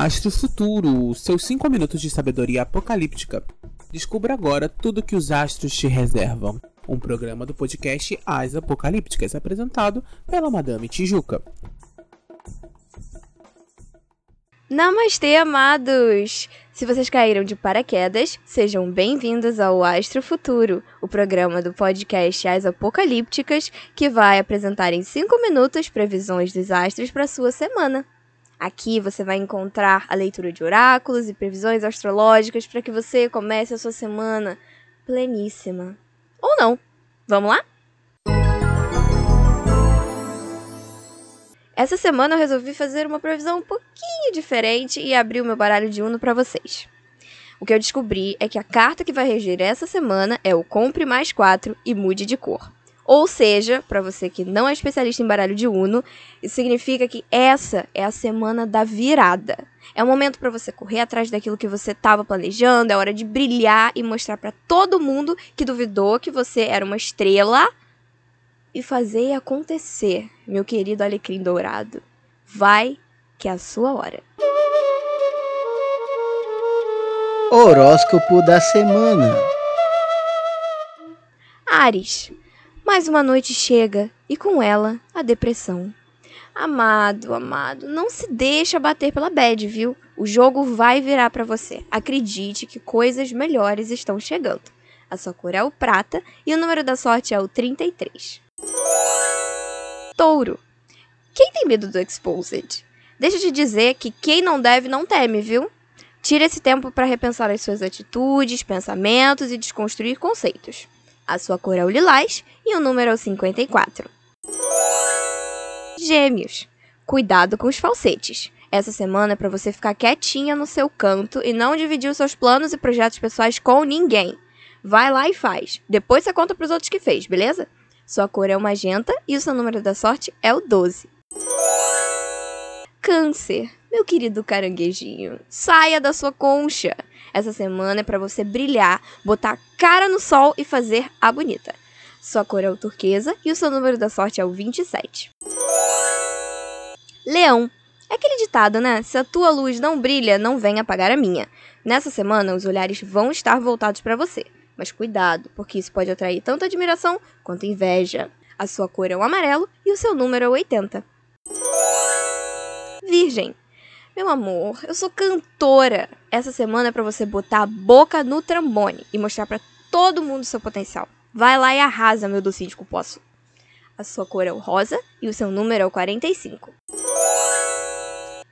Astro Futuro, seus 5 minutos de sabedoria apocalíptica. Descubra agora tudo que os astros te reservam. Um programa do podcast As Apocalípticas, apresentado pela Madame Tijuca. Namastê, amados! Se vocês caíram de paraquedas, sejam bem-vindos ao Astro Futuro, o programa do podcast As Apocalípticas, que vai apresentar em 5 minutos previsões dos astros para sua semana. Aqui você vai encontrar a leitura de oráculos e previsões astrológicas para que você comece a sua semana pleníssima. Ou não. Vamos lá? Essa semana eu resolvi fazer uma previsão um pouquinho diferente e abrir o meu baralho de Uno para vocês. O que eu descobri é que a carta que vai reger essa semana é o Compre mais 4 e Mude de cor. Ou seja, para você que não é especialista em baralho de Uno, isso significa que essa é a semana da virada. É o momento para você correr atrás daquilo que você estava planejando, é hora de brilhar e mostrar para todo mundo que duvidou que você era uma estrela e fazer acontecer, meu querido alecrim dourado. Vai que é a sua hora. Horóscopo da semana. Ares. Mais uma noite chega e com ela a depressão. Amado, amado, não se deixa bater pela bad, viu? O jogo vai virar para você. Acredite que coisas melhores estão chegando. A sua cor é o prata e o número da sorte é o 33. Touro. Quem tem medo do Exposed? Deixa de dizer que quem não deve não teme, viu? Tire esse tempo para repensar as suas atitudes, pensamentos e desconstruir conceitos. A sua cor é o lilás e o número é o 54. Gêmeos. Cuidado com os falsetes. Essa semana é para você ficar quietinha no seu canto e não dividir os seus planos e projetos pessoais com ninguém. Vai lá e faz. Depois você conta para os outros que fez, beleza? Sua cor é o magenta e o seu número da sorte é o 12. Câncer. Meu querido caranguejinho, saia da sua concha. Essa semana é para você brilhar, botar a cara no sol e fazer a bonita. Sua cor é o turquesa e o seu número da sorte é o 27. Leão. É aquele ditado, né? Se a tua luz não brilha, não venha apagar a minha. Nessa semana, os olhares vão estar voltados para você. Mas cuidado, porque isso pode atrair tanto admiração quanto inveja. A sua cor é o amarelo e o seu número é o 80. Virgem. Meu amor, eu sou cantora. Essa semana é para você botar a boca no trombone e mostrar para todo mundo seu potencial. Vai lá e arrasa, meu docinho de cupoço. A sua cor é o rosa e o seu número é o 45.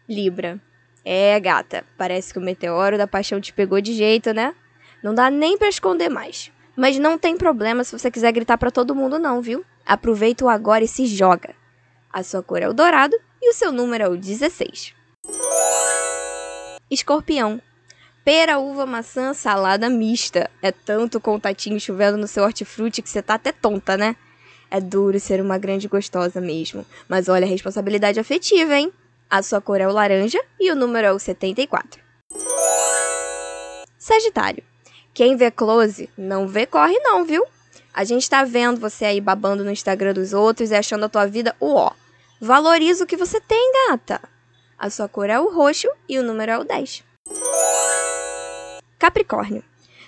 Libra. É, gata, parece que o meteoro da paixão te pegou de jeito, né? Não dá nem para esconder mais. Mas não tem problema se você quiser gritar para todo mundo não, viu? Aproveita o agora e se joga. A sua cor é o dourado e o seu número é o 16. Escorpião. Pera, uva, maçã, salada mista. É tanto contatinho chovendo no seu hortifruti que você tá até tonta, né? É duro ser uma grande gostosa mesmo. Mas olha a responsabilidade afetiva, hein? A sua cor é o laranja e o número é o 74. Sagitário. Quem vê close, não vê corre não, viu? A gente tá vendo você aí babando no Instagram dos outros e achando a tua vida o ó. Valoriza o que você tem, gata. A sua cor é o roxo e o número é o 10. Capricórnio.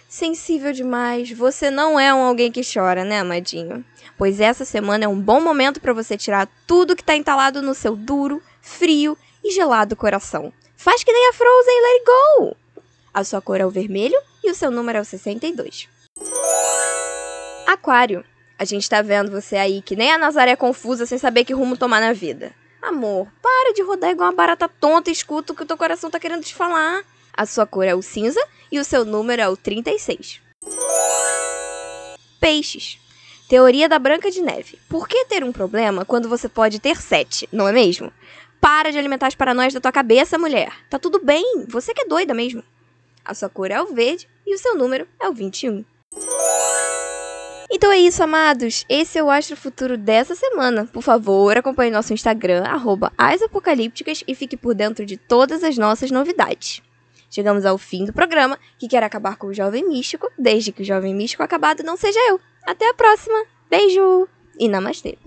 Sensível demais, você não é um alguém que chora, né, amadinho? Pois essa semana é um bom momento para você tirar tudo que tá entalado no seu duro, frio e gelado coração. Faz que nem a Frozen, let it go! A sua cor é o vermelho e o seu número é o 62. Aquário. A gente tá vendo você aí que nem a Nazaré confusa sem saber que rumo tomar na vida. Amor, para de rodar igual uma barata tonta e escuta o que o teu coração tá querendo te falar. A sua cor é o cinza e o seu número é o 36. Peixes. Teoria da Branca de Neve. Por que ter um problema quando você pode ter sete, não é mesmo? Para de alimentar as paranoias da tua cabeça, mulher. Tá tudo bem, você que é doida mesmo. A sua cor é o verde e o seu número é o 21. Então é isso, amados. Esse é o Astro Futuro dessa semana. Por favor, acompanhe nosso Instagram, asapocalípticas, e fique por dentro de todas as nossas novidades. Chegamos ao fim do programa, que quer acabar com o Jovem Místico, desde que o Jovem Místico acabado não seja eu. Até a próxima. Beijo e namastê.